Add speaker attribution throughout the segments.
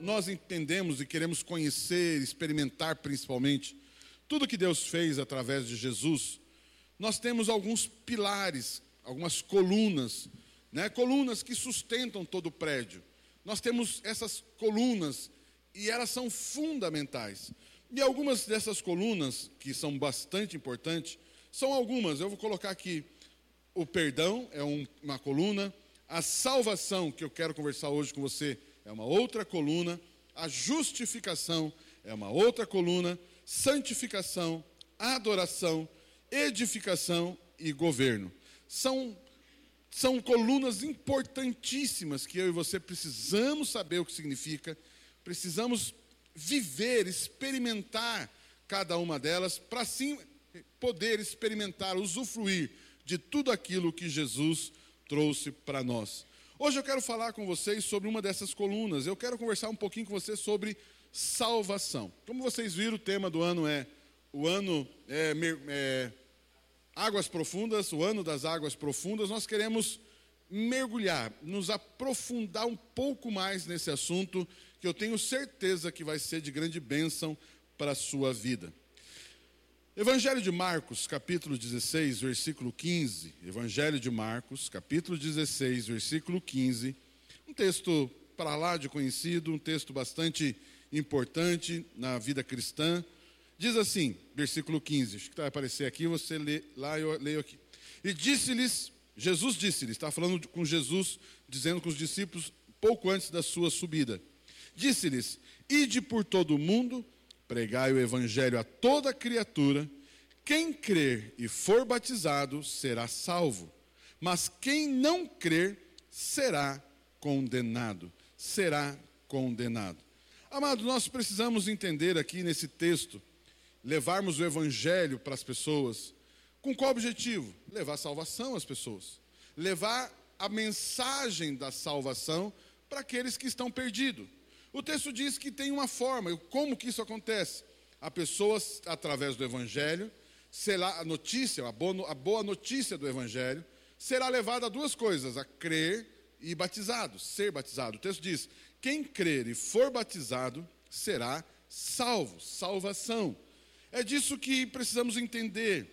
Speaker 1: nós entendemos e queremos conhecer, experimentar principalmente, tudo que Deus fez através de Jesus, nós temos alguns pilares, algumas colunas, né? colunas que sustentam todo o prédio. Nós temos essas colunas e elas são fundamentais. E algumas dessas colunas, que são bastante importantes, são algumas, eu vou colocar aqui. O perdão é um, uma coluna, a salvação, que eu quero conversar hoje com você, é uma outra coluna, a justificação é uma outra coluna, santificação, adoração, edificação e governo. São, são colunas importantíssimas que eu e você precisamos saber o que significa, precisamos viver, experimentar cada uma delas, para assim poder experimentar, usufruir de tudo aquilo que Jesus trouxe para nós. Hoje eu quero falar com vocês sobre uma dessas colunas. Eu quero conversar um pouquinho com vocês sobre salvação. Como vocês viram, o tema do ano é o ano é, é, águas profundas, o ano das águas profundas. Nós queremos mergulhar, nos aprofundar um pouco mais nesse assunto que eu tenho certeza que vai ser de grande bênção para a sua vida. Evangelho de Marcos, capítulo 16, versículo 15. Evangelho de Marcos, capítulo 16, versículo 15. Um texto para lá de conhecido, um texto bastante importante na vida cristã. Diz assim, versículo 15, acho que vai aparecer aqui, você lê lá, eu leio aqui. E disse-lhes, Jesus disse-lhes, está falando com Jesus, dizendo com os discípulos, pouco antes da sua subida. Disse-lhes: Ide por todo o mundo Pregai o evangelho a toda criatura. Quem crer e for batizado será salvo, mas quem não crer será condenado. Será condenado. Amado, nós precisamos entender aqui nesse texto, levarmos o evangelho para as pessoas. Com qual objetivo? Levar salvação às pessoas. Levar a mensagem da salvação para aqueles que estão perdidos. O texto diz que tem uma forma, como que isso acontece? A pessoa, através do Evangelho, será a notícia, a boa, notícia do Evangelho, será levada a duas coisas: a crer e batizado, ser batizado. O texto diz: quem crer e for batizado será salvo, salvação. É disso que precisamos entender.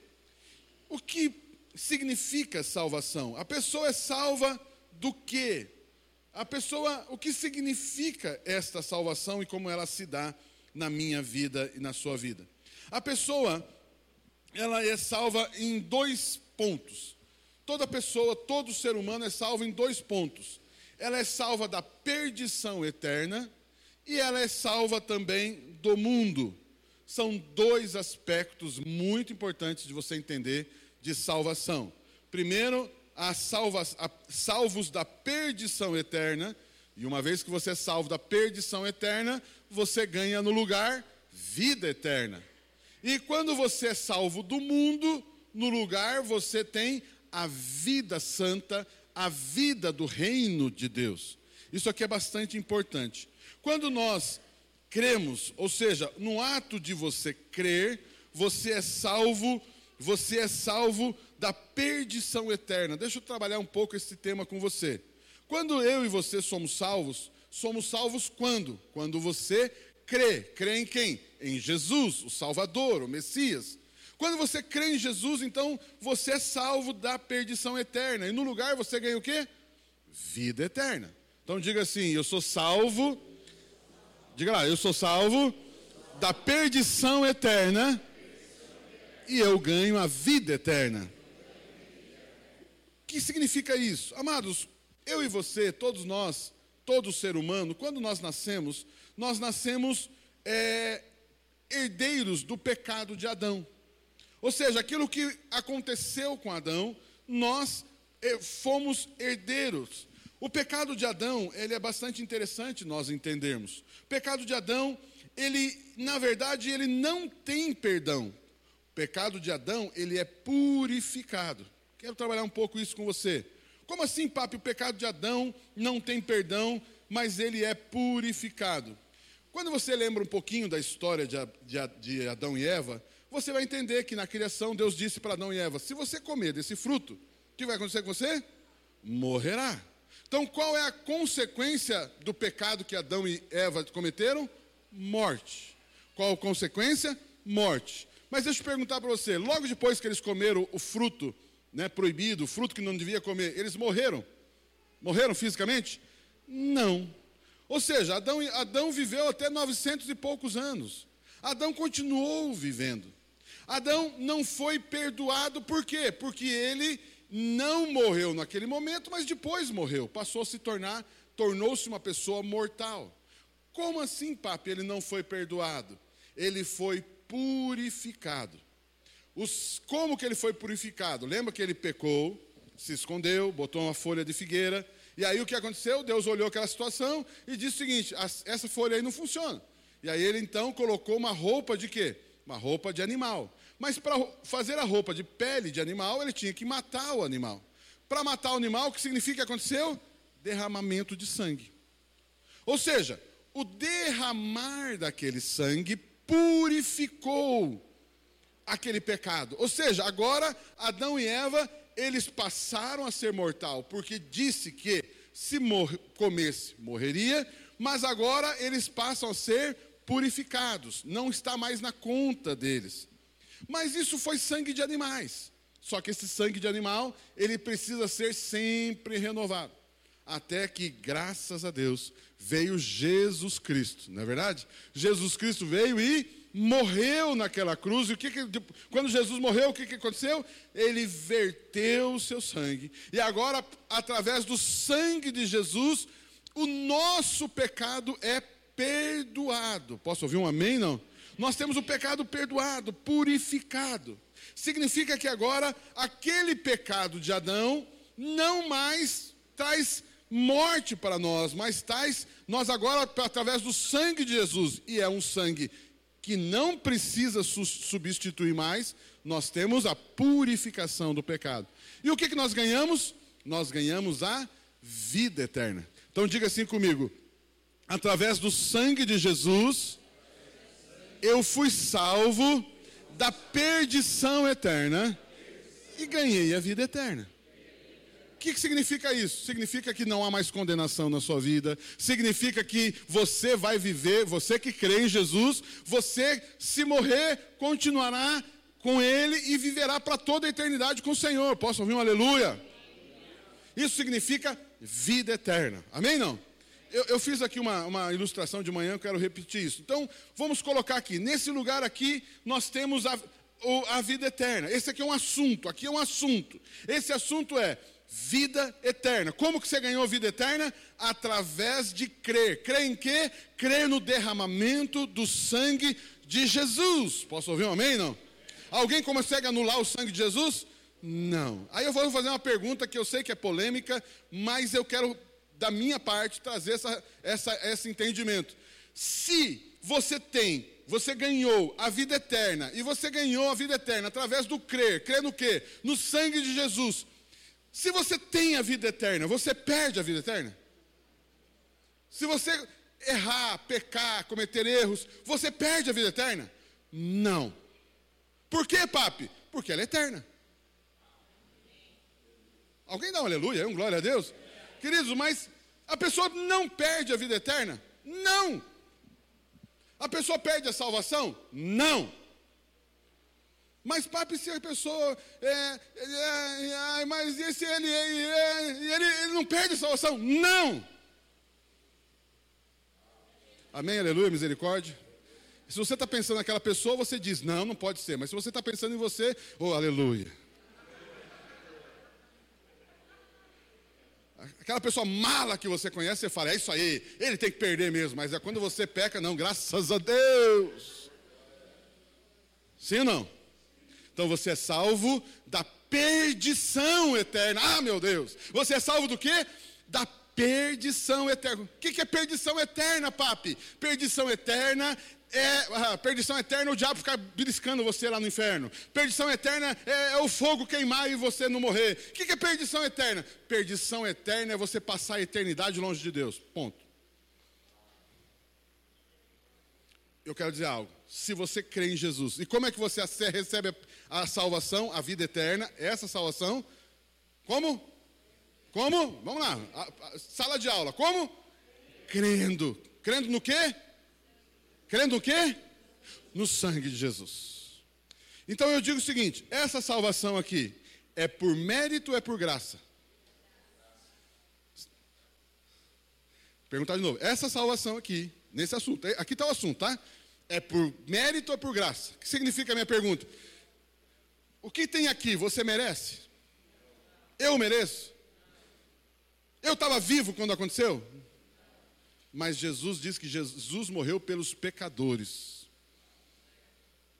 Speaker 1: O que significa salvação? A pessoa é salva do quê? A pessoa, o que significa esta salvação e como ela se dá na minha vida e na sua vida. A pessoa, ela é salva em dois pontos. Toda pessoa, todo ser humano é salvo em dois pontos. Ela é salva da perdição eterna e ela é salva também do mundo. São dois aspectos muito importantes de você entender de salvação. Primeiro, a, salva, a salvos da perdição eterna, e uma vez que você é salvo da perdição eterna, você ganha no lugar vida eterna. E quando você é salvo do mundo, no lugar você tem a vida santa, a vida do reino de Deus. Isso aqui é bastante importante. Quando nós cremos, ou seja, no ato de você crer, você é salvo, você é salvo da perdição eterna. Deixa eu trabalhar um pouco esse tema com você. Quando eu e você somos salvos, somos salvos quando? Quando você crê. Crê em quem? Em Jesus, o Salvador, o Messias. Quando você crê em Jesus, então você é salvo da perdição eterna. E no lugar você ganha o quê? Vida eterna. Então diga assim: eu sou salvo. Diga lá, eu sou salvo da perdição eterna e eu ganho a vida eterna que significa isso? Amados, eu e você, todos nós, todo ser humano, quando nós nascemos, nós nascemos é, herdeiros do pecado de Adão. Ou seja, aquilo que aconteceu com Adão, nós é, fomos herdeiros. O pecado de Adão, ele é bastante interessante nós entendermos. O pecado de Adão, ele, na verdade, ele não tem perdão. O pecado de Adão, ele é purificado. Quero trabalhar um pouco isso com você. Como assim, papi, o pecado de Adão não tem perdão, mas ele é purificado? Quando você lembra um pouquinho da história de, Adão e Eva, você vai entender que na criação Deus disse para Adão e Eva: se você comer desse fruto, o que vai acontecer com você? Morrerá. Então, qual é a consequência do pecado que Adão e Eva cometeram? Morte. Qual a consequência? Morte. Mas deixa eu perguntar para você: logo depois que eles comeram o fruto né, proibido, fruto que não devia comer, eles morreram? Morreram fisicamente? Não. Ou seja, Adão, Adão viveu até 900 e poucos anos. Adão continuou vivendo. Adão não foi perdoado por quê? Porque ele não morreu naquele momento, mas depois morreu. Passou a se tornar, tornou-se uma pessoa mortal. Como assim, papi, ele não foi perdoado? Ele foi purificado. Os, como que ele foi purificado? Lembra que ele pecou, se escondeu, botou uma folha de figueira, e aí o que aconteceu? Deus olhou aquela situação e disse o seguinte: essa folha aí não funciona. E aí ele então colocou uma roupa de quê? Uma roupa de animal. Mas para fazer a roupa de pele de animal, ele tinha que matar o animal. Para matar o animal, o que significa que aconteceu? Derramamento de sangue. Ou seja, o derramar daquele sangue purificou aquele pecado. Ou seja, agora Adão e Eva eles passaram a ser mortal, porque disse que se mor comesse, morreria, mas agora eles passam a ser purificados, não está mais na conta deles. Mas isso foi sangue de animais. Só que esse sangue de animal, ele precisa ser sempre renovado. Até que, graças a Deus, veio Jesus Cristo, não é verdade? Jesus Cristo veio e morreu naquela cruz. E o que, que quando Jesus morreu, o que, que aconteceu? Ele verteu o seu sangue. E agora, através do sangue de Jesus, o nosso pecado é perdoado. Posso ouvir um amém? Não? Nós temos o pecado perdoado, purificado. Significa que agora aquele pecado de Adão não mais traz morte para nós, mas traz nós agora através do sangue de Jesus, e é um sangue que não precisa substituir mais, nós temos a purificação do pecado. E o que, que nós ganhamos? Nós ganhamos a vida eterna. Então diga assim comigo: através do sangue de Jesus, eu fui salvo da perdição eterna e ganhei a vida eterna que, que significa isso? Significa que não há mais condenação na sua vida, significa que você vai viver, você que crê em Jesus, você, se morrer, continuará com Ele e viverá para toda a eternidade com o Senhor. Posso ouvir um aleluia? Isso significa vida eterna. Amém? Não? Eu, eu, fiz aqui uma, uma, ilustração de manhã, eu quero repetir isso. Então, vamos colocar aqui. Nesse lugar aqui, nós temos a, a vida eterna. Esse aqui é um assunto, aqui é um assunto. Esse assunto é vida eterna. Como que você ganhou vida eterna? Através de crer. Crer em quê? Crer no derramamento do sangue de Jesus. Posso ouvir um amém? Não? Alguém consegue anular o sangue de Jesus? Não. Aí eu vou fazer uma pergunta que eu sei que é polêmica, mas eu quero, da minha parte, trazer essa, essa, esse entendimento. Se você tem, você ganhou a vida eterna, e você ganhou a vida eterna através do crer, crer no quê? No sangue de Jesus. Se você tem a vida eterna, você perde a vida eterna? Se você errar, pecar, cometer erros, você perde a vida eterna? Não. Por quê, papi? Porque ela é eterna. Alguém dá um aleluia, um glória a Deus? Queridos, mas a pessoa não perde a vida eterna? Não. A pessoa perde a salvação? Não. Mas, papi, se a pessoa. É, é, é, mas e se ele, ele, ele, ele não perde a salvação? Não! Amém, aleluia, misericórdia. Se você está pensando naquela pessoa, você diz, não, não pode ser. Mas se você está pensando em você, oh, aleluia. Aquela pessoa mala que você conhece, você fala, é isso aí, ele tem que perder mesmo. Mas é quando você peca, não, graças a Deus. Sim ou não? Então você é salvo da perdição eterna. Ah, meu Deus! Você é salvo do quê? Da perdição eterna. O que é perdição eterna, papi? Perdição eterna é ah, perdição eterna, o diabo ficar beliscando você lá no inferno. Perdição eterna é, é o fogo queimar e você não morrer. O que é perdição eterna? Perdição eterna é você passar a eternidade longe de Deus. Ponto. Eu quero dizer algo. Se você crê em Jesus, e como é que você recebe a salvação, a vida eterna, essa salvação? Como? Como? Vamos lá. A, a, sala de aula. Como? Crendo. Crendo no quê? Crendo o quê? No sangue de Jesus. Então eu digo o seguinte: essa salvação aqui é por mérito ou é por graça? Perguntar de novo. Essa salvação aqui, nesse assunto, é, aqui está o assunto, tá? É por mérito ou por graça? O que significa a minha pergunta? O que tem aqui, você merece? Eu mereço? Eu estava vivo quando aconteceu? Mas Jesus diz que Jesus morreu pelos pecadores.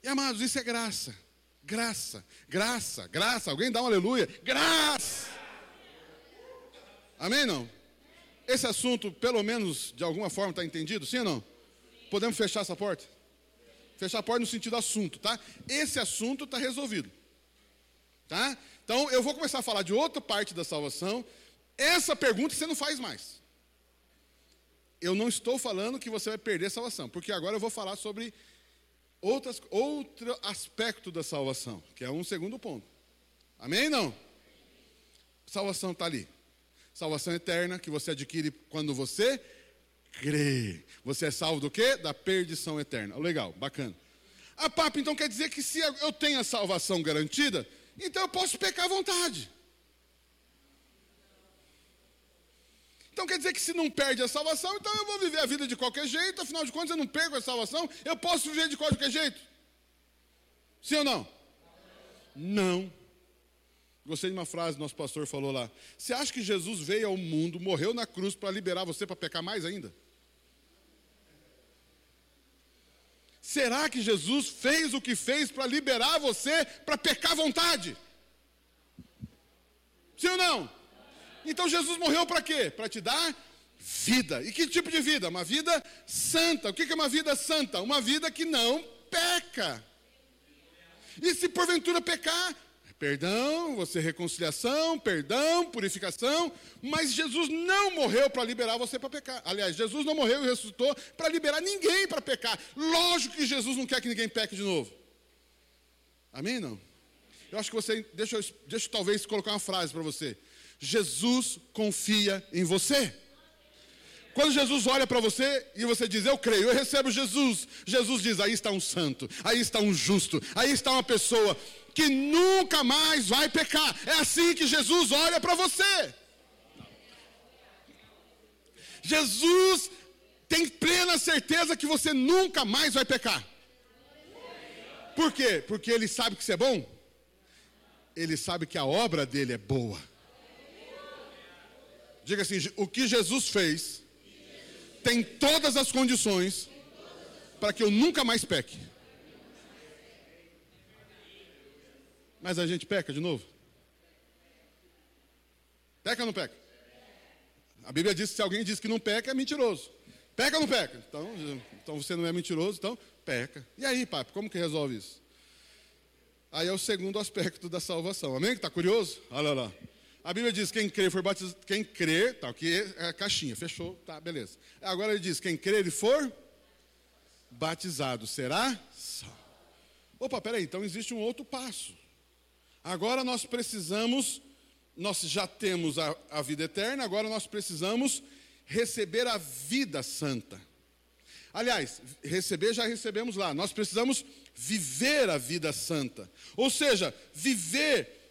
Speaker 1: E amados, isso é graça. Graça, graça, graça. Alguém dá um aleluia? Graça! Amém? Não? Esse assunto, pelo menos de alguma forma, está entendido? Sim ou não? Podemos fechar essa porta? Fechar a porta no sentido assunto, tá? Esse assunto está resolvido. Tá? Então, eu vou começar a falar de outra parte da salvação. Essa pergunta você não faz mais eu não estou falando que você vai perder a salvação, porque agora eu vou falar sobre outras, outro aspecto da salvação, que é um segundo ponto. Amém? Não? Salvação está ali. Salvação eterna que você adquire quando você crê. Você é salvo do quê? Da perdição eterna. Legal, bacana. Ah, papo, então quer dizer que se eu tenho a salvação garantida, então eu posso pecar à vontade. Então quer dizer que se não perde a salvação, então eu vou viver a vida de qualquer jeito, afinal de contas eu não perco a salvação, eu posso viver de qualquer jeito. Sim ou não? Não. Gostei de uma frase que nosso pastor falou lá. Você acha que Jesus veio ao mundo, morreu na cruz para liberar você para pecar mais ainda? Será que Jesus fez o que fez para liberar você para pecar à vontade? Sim ou não? Então Jesus morreu para quê? Para te dar vida. E que tipo de vida? Uma vida santa. O que é uma vida santa? Uma vida que não peca. E se porventura pecar, perdão, você reconciliação, perdão, purificação, mas Jesus não morreu para liberar você para pecar. Aliás, Jesus não morreu e ressuscitou para liberar ninguém para pecar. Lógico que Jesus não quer que ninguém peque de novo. Amém? Não? Eu acho que você. Deixa deixa eu talvez colocar uma frase para você. Jesus confia em você. Quando Jesus olha para você e você diz, eu creio, eu recebo Jesus, Jesus diz, aí está um santo, aí está um justo, aí está uma pessoa que nunca mais vai pecar. É assim que Jesus olha para você. Jesus tem plena certeza que você nunca mais vai pecar. Por quê? Porque ele sabe que você é bom. Ele sabe que a obra dele é boa. Diga assim: o que Jesus fez tem todas as condições para que eu nunca mais peque. Mas a gente peca de novo? Peca ou não peca? A Bíblia diz que se alguém diz que não peca, é mentiroso. Peca ou não peca? Então, então você não é mentiroso, então peca. E aí, papo, como que resolve isso? Aí é o segundo aspecto da salvação. Amém? Está curioso? Olha lá. A Bíblia diz: quem crer for batizado, quem crer, tá, aqui é a caixinha, fechou, tá, beleza. Agora ele diz: quem crer e for batizado será salvo. Opa, peraí, então existe um outro passo. Agora nós precisamos, nós já temos a, a vida eterna, agora nós precisamos receber a vida santa. Aliás, receber já recebemos lá, nós precisamos viver a vida santa. Ou seja, viver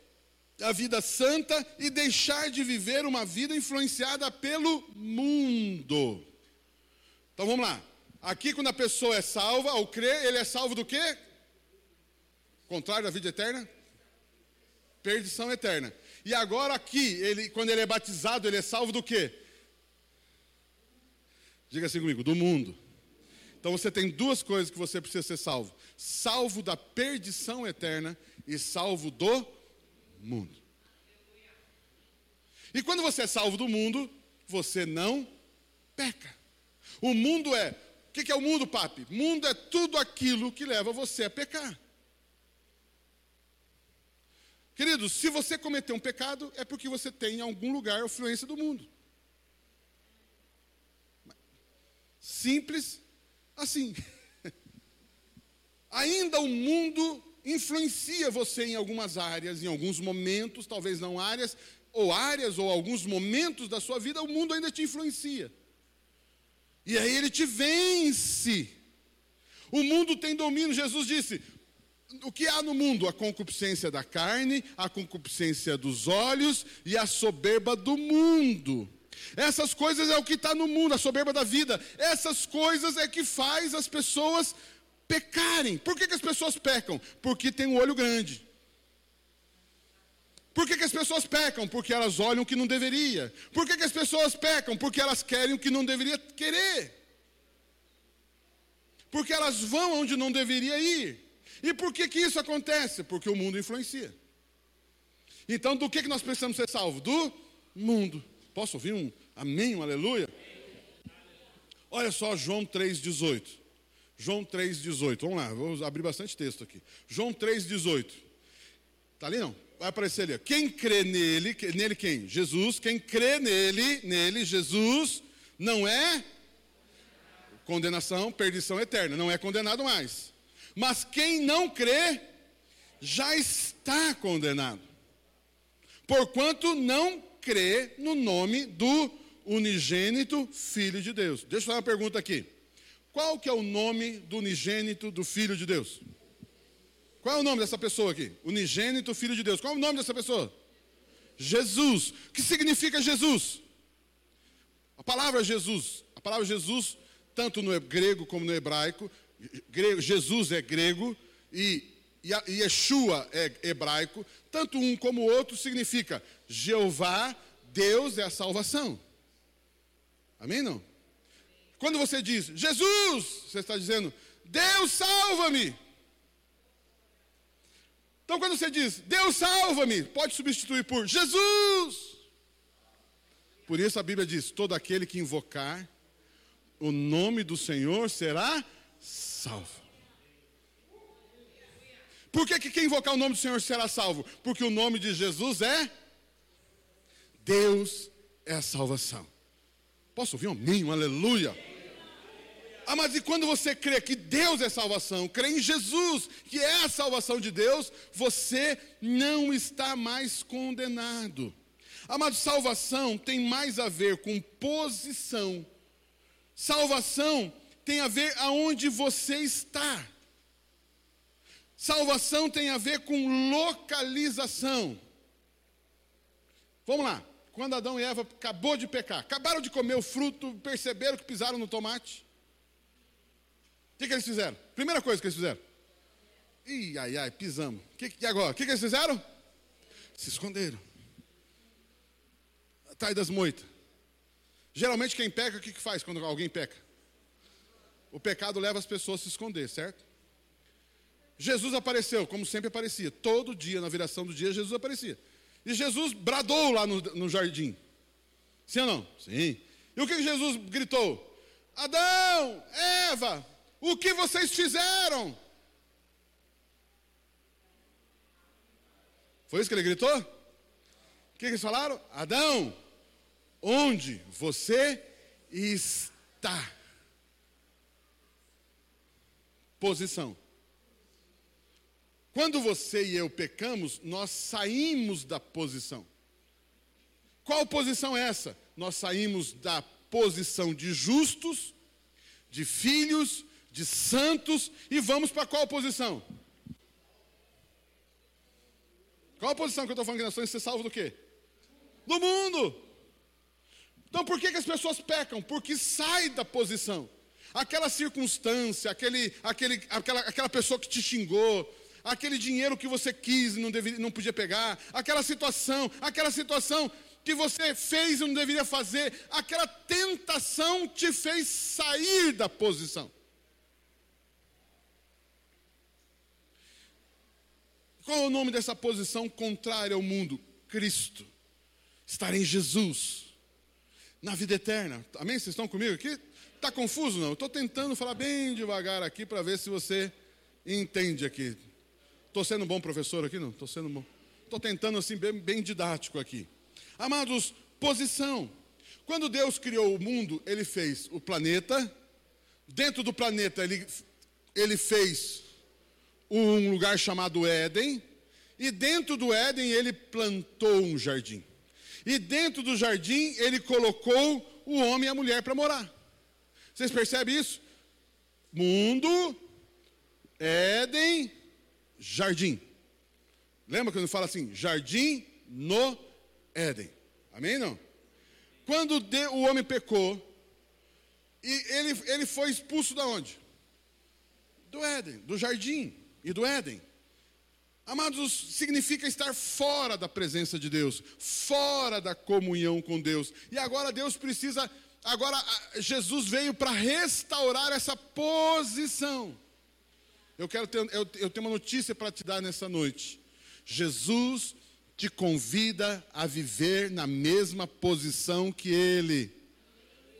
Speaker 1: a vida santa e deixar de viver uma vida influenciada pelo mundo. Então vamos lá. Aqui, quando a pessoa é salva, ao crer, ele é salvo do quê? Contrário da vida eterna? Perdição eterna. E agora aqui, ele, quando ele é batizado, ele é salvo do quê? Diga assim comigo, do mundo. Então você tem duas coisas que você precisa ser salvo: salvo da perdição eterna e salvo do mundo. E quando você é salvo do mundo, você não peca. O mundo é. O que é o mundo, papi? Mundo é tudo aquilo que leva você a pecar. Queridos, se você cometer um pecado, é porque você tem em algum lugar a influência do mundo. Simples assim. Ainda o mundo influencia você em algumas áreas, em alguns momentos, talvez não áreas, ou áreas, ou alguns momentos da sua vida, o mundo ainda te influencia. E aí ele te vence. O mundo tem domínio. Jesus disse: o que há no mundo? A concupiscência da carne, a concupiscência dos olhos e a soberba do mundo. Essas coisas é o que está no mundo, a soberba da vida. Essas coisas é que faz as pessoas pecarem. Por que, que as pessoas pecam? Porque tem um olho grande. Por que, que as pessoas pecam? Porque elas olham o que não deveria. Por que, que as pessoas pecam? Porque elas querem o que não deveria querer. Porque elas vão onde não deveria ir. E por que, que isso acontece? Porque o mundo influencia. Então, do que, que nós precisamos ser salvos? Do mundo. Posso ouvir um amém, um aleluia? Olha só João 3,18. João 3,18. Vamos lá, vou abrir bastante texto aqui. João 3,18. Está ali não? Vai aparecer ali. Quem crê nele, nele quem? Jesus. Quem crê nele, nele, Jesus, não é condenação, perdição eterna. Não é condenado mais. Mas quem não crê, já está condenado. Porquanto não crê no nome do unigênito Filho de Deus. Deixa eu fazer uma pergunta aqui. Qual que é o nome do unigênito do Filho de Deus? Qual é o nome dessa pessoa aqui? Unigênito Filho de Deus. Qual é o nome dessa pessoa? Jesus. O que significa Jesus? A palavra Jesus, a palavra Jesus, tanto no grego como no hebraico, Jesus é grego e Yeshua é hebraico, tanto um como o outro significa Jeová, Deus é a salvação. Amém? Não? Quando você diz Jesus, você está dizendo Deus salva-me. Então, quando você diz Deus salva-me, pode substituir por Jesus. Por isso a Bíblia diz: todo aquele que invocar o nome do Senhor será salvo. Por que, que quem invocar o nome do Senhor será salvo? Porque o nome de Jesus é Deus é a salvação. Posso ouvir um amém, um aleluia? Ah, mas e quando você crê que Deus é salvação, crê em Jesus, que é a salvação de Deus, você não está mais condenado. Amado, salvação tem mais a ver com posição. Salvação tem a ver aonde você está. Salvação tem a ver com localização. Vamos lá. Quando Adão e Eva acabou de pecar, acabaram de comer o fruto, perceberam que pisaram no tomate. O que, que eles fizeram? Primeira coisa que eles fizeram. Ih, ai, ai, pisamos. Que, e agora? O que, que eles fizeram? Se esconderam. Atrás das moitas. Geralmente quem peca, o que, que faz quando alguém peca? O pecado leva as pessoas a se esconder, certo? Jesus apareceu, como sempre aparecia. Todo dia, na viração do dia, Jesus aparecia. E Jesus bradou lá no, no jardim. Sim ou não? Sim. E o que Jesus gritou? Adão, Eva, o que vocês fizeram? Foi isso que ele gritou? O que eles falaram? Adão, onde você está? Posição. Quando você e eu pecamos, nós saímos da posição. Qual posição é essa? Nós saímos da posição de justos, de filhos, de santos e vamos para qual posição? Qual a posição que eu estou falando que nós somos ser salvos do quê? Do mundo. Então por que, que as pessoas pecam? Porque sai da posição aquela circunstância, aquele, aquele, aquela, aquela pessoa que te xingou, aquele dinheiro que você quis e não, deveria, não podia pegar, aquela situação, aquela situação que você fez e não deveria fazer, aquela tentação te fez sair da posição. Qual é o nome dessa posição contrária ao mundo? Cristo. Estar em Jesus. na vida eterna. Amém? Vocês estão comigo aqui? Está confuso não? Estou tentando falar bem devagar aqui para ver se você entende aqui. Estou sendo um bom professor aqui, não? Estou sendo bom. Estou tentando assim bem, bem didático aqui. Amados, posição. Quando Deus criou o mundo, Ele fez o planeta. Dentro do planeta, Ele, ele fez um lugar chamado Éden. E dentro do Éden, Ele plantou um jardim. E dentro do jardim, Ele colocou o homem e a mulher para morar. Vocês percebem isso? Mundo, Éden, jardim. Lembra quando fala assim, jardim no Éden? Amém? Não? Quando o homem pecou, e ele, ele foi expulso da onde? Do Éden, do jardim e do Éden. Amados, significa estar fora da presença de Deus, fora da comunhão com Deus. E agora Deus precisa, agora Jesus veio para restaurar essa posição. Eu quero ter, eu, eu tenho uma notícia para te dar nessa noite. Jesus te convida a viver na mesma posição que Ele.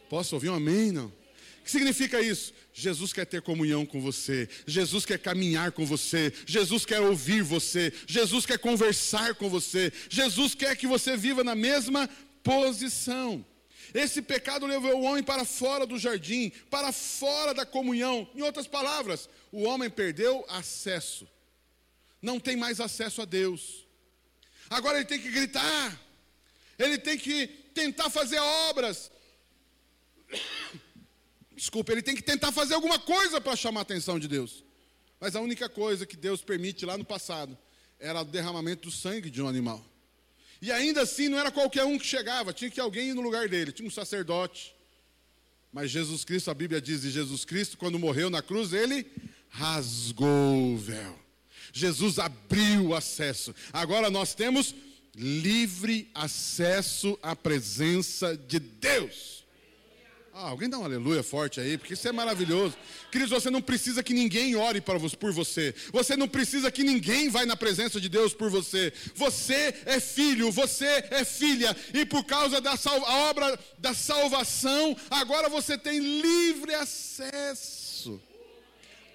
Speaker 1: Posso ouvir um amém? Não? O que significa isso? Jesus quer ter comunhão com você, Jesus quer caminhar com você, Jesus quer ouvir você, Jesus quer conversar com você, Jesus quer que você viva na mesma posição. Esse pecado levou o homem para fora do jardim, para fora da comunhão. Em outras palavras, o homem perdeu acesso, não tem mais acesso a Deus. Agora ele tem que gritar, ele tem que tentar fazer obras. Desculpa, ele tem que tentar fazer alguma coisa para chamar a atenção de Deus. Mas a única coisa que Deus permite lá no passado era o derramamento do sangue de um animal. E ainda assim não era qualquer um que chegava, tinha que alguém ir no lugar dele, tinha um sacerdote. Mas Jesus Cristo, a Bíblia diz de Jesus Cristo, quando morreu na cruz, ele rasgou o véu. Jesus abriu o acesso. Agora nós temos livre acesso à presença de Deus. Ah, alguém dá um aleluia forte aí, porque isso é maravilhoso. Queridos, você não precisa que ninguém ore por você. Você não precisa que ninguém vá na presença de Deus por você. Você é filho, você é filha. E por causa da obra da salvação, agora você tem livre acesso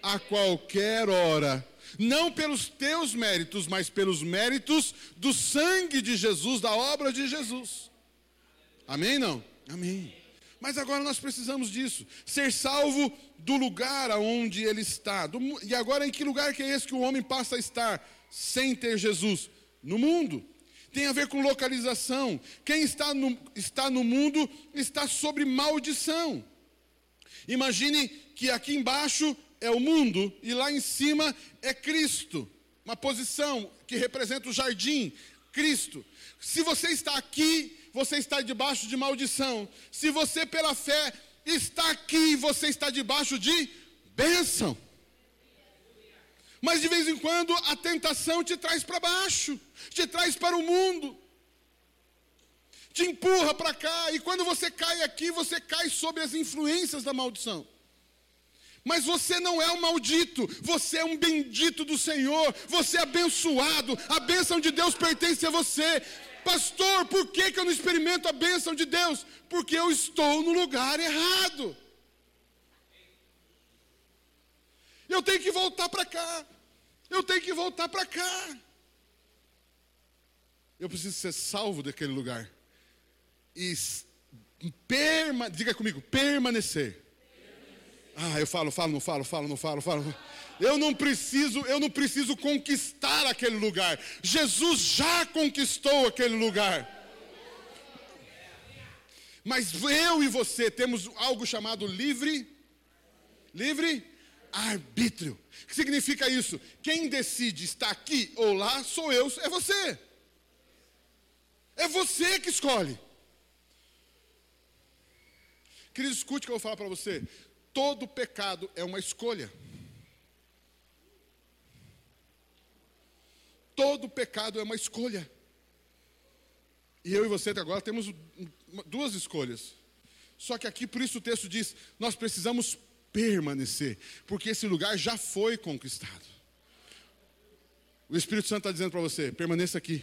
Speaker 1: a qualquer hora. Não pelos teus méritos, mas pelos méritos do sangue de Jesus, da obra de Jesus. Amém? Não? Amém. Mas agora nós precisamos disso, ser salvo do lugar aonde ele está. Do, e agora em que lugar que é esse que o homem passa a estar sem ter Jesus? No mundo. Tem a ver com localização. Quem está no, está no mundo está sobre maldição. Imagine que aqui embaixo é o mundo e lá em cima é Cristo. Uma posição que representa o jardim, Cristo. Se você está aqui, você está debaixo de maldição. Se você, pela fé, está aqui, você está debaixo de bênção. Mas de vez em quando a tentação te traz para baixo, te traz para o mundo, te empurra para cá, e quando você cai aqui, você cai sob as influências da maldição. Mas você não é um maldito, você é um bendito do Senhor, você é abençoado, a bênção de Deus pertence a você. Pastor, por que, que eu não experimento a bênção de Deus? Porque eu estou no lugar errado. Eu tenho que voltar para cá. Eu tenho que voltar para cá. Eu preciso ser salvo daquele lugar. E perma, diga comigo, permanecer. Ah, eu falo, falo, não falo, falo, não falo, falo. Eu não preciso, eu não preciso conquistar aquele lugar. Jesus já conquistou aquele lugar. Mas eu e você temos algo chamado livre livre arbítrio. O que significa isso? Quem decide estar aqui ou lá sou eu, é você. É você que escolhe. Querido, escute o que eu vou falar para você. Todo pecado é uma escolha. Todo pecado é uma escolha. E eu e você até agora temos duas escolhas. Só que aqui, por isso o texto diz: nós precisamos permanecer, porque esse lugar já foi conquistado. O Espírito Santo está dizendo para você: permaneça aqui,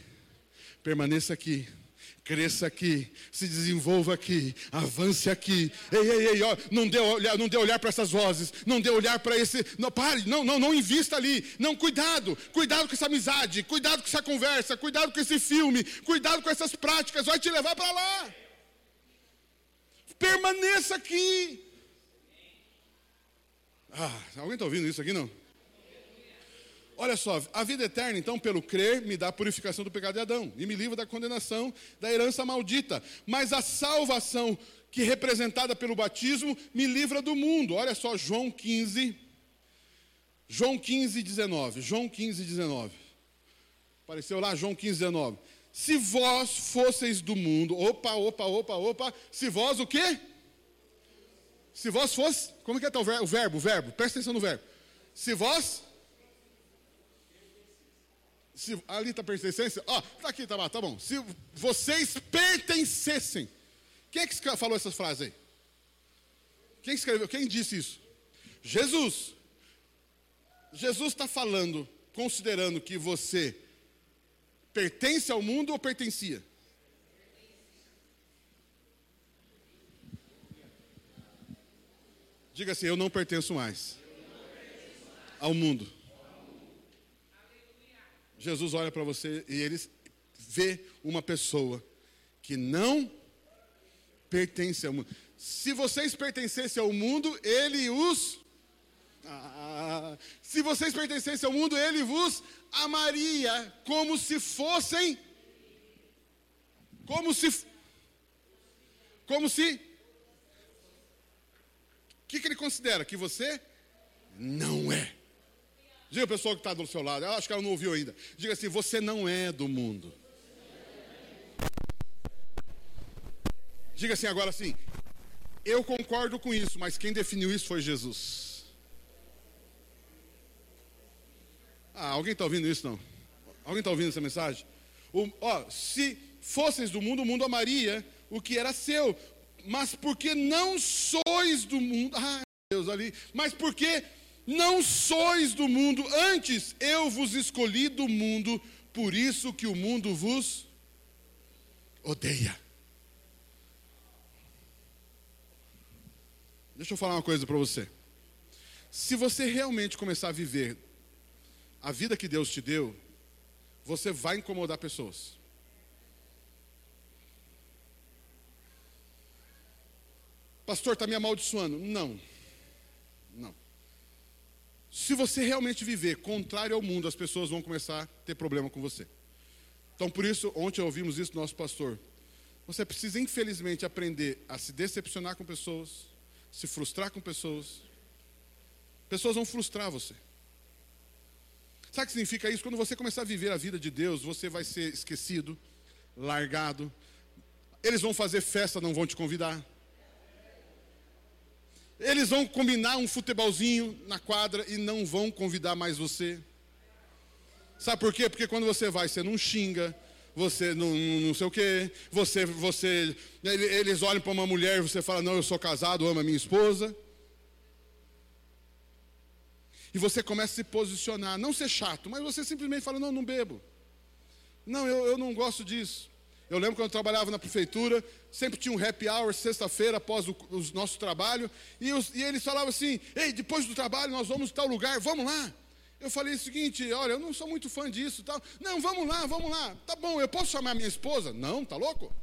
Speaker 1: permaneça aqui, Cresça aqui, se desenvolva aqui, avance aqui. Ei, ei, ei, ó, não dê olhar, não dê olhar para essas vozes, não dê olhar para esse. Não, pare, não, não, não invista ali. Não, cuidado, cuidado com essa amizade, cuidado com essa conversa, cuidado com esse filme, cuidado com essas práticas, vai te levar para lá. Permaneça aqui. Ah, alguém está ouvindo isso aqui não? Olha só, a vida eterna, então, pelo crer, me dá a purificação do pecado de Adão e me livra da condenação da herança maldita. Mas a salvação, que é representada pelo batismo, me livra do mundo. Olha só, João 15, João 15, 19. João 15, 19. Apareceu lá, João 15, 19. Se vós fosseis do mundo, opa, opa, opa, opa, se vós o quê? Se vós fosse, como que é o verbo, o verbo, o verbo, presta atenção no verbo. Se vós se, ali está pertencência. Ó, oh, tá aqui, tá, tá bom. Se vocês pertencessem. Quem é que falou essas frases aí? Quem escreveu? Quem disse isso? Jesus. Jesus está falando, considerando que você pertence ao mundo ou pertencia? Diga assim: Eu não pertenço mais ao mundo. Jesus olha para você e ele vê uma pessoa que não pertence ao mundo. Se vocês pertencessem ao mundo, ele os. Ah, se vocês pertencessem ao mundo, ele vos amaria como se fossem. Como se. Como se. O que, que ele considera? Que você não é. Diga a pessoa que está do seu lado, eu acho que ela não ouviu ainda. Diga assim: você não é do mundo. Diga assim agora assim: eu concordo com isso, mas quem definiu isso foi Jesus. Ah, alguém está ouvindo isso não? Alguém está ouvindo essa mensagem? O, ó, se fosseis do mundo, o mundo amaria o que era seu, mas porque não sois do mundo, ah, Deus ali, mas porque não sois do mundo, antes eu vos escolhi do mundo, por isso que o mundo vos odeia. Deixa eu falar uma coisa para você. Se você realmente começar a viver a vida que Deus te deu, você vai incomodar pessoas. Pastor, está me amaldiçoando. Não. Se você realmente viver contrário ao mundo, as pessoas vão começar a ter problema com você. Então, por isso, ontem ouvimos isso do nosso pastor. Você precisa, infelizmente, aprender a se decepcionar com pessoas, se frustrar com pessoas. Pessoas vão frustrar você. Sabe o que significa isso? Quando você começar a viver a vida de Deus, você vai ser esquecido, largado. Eles vão fazer festa, não vão te convidar. Eles vão combinar um futebolzinho na quadra e não vão convidar mais você. Sabe por quê? Porque quando você vai, você não xinga, você não, não sei o quê, você, você, eles olham para uma mulher e você fala, não, eu sou casado, amo a minha esposa. E você começa a se posicionar, não ser chato, mas você simplesmente fala, não, não bebo. Não, eu, eu não gosto disso. Eu lembro quando eu trabalhava na prefeitura, sempre tinha um happy hour sexta-feira após o, o, nosso trabalho, e, os, e eles falavam assim: Ei, depois do trabalho nós vamos tal lugar, vamos lá. Eu falei o seguinte: Olha, eu não sou muito fã disso, tal. Não, vamos lá, vamos lá. Tá bom, eu posso chamar minha esposa? Não, tá louco?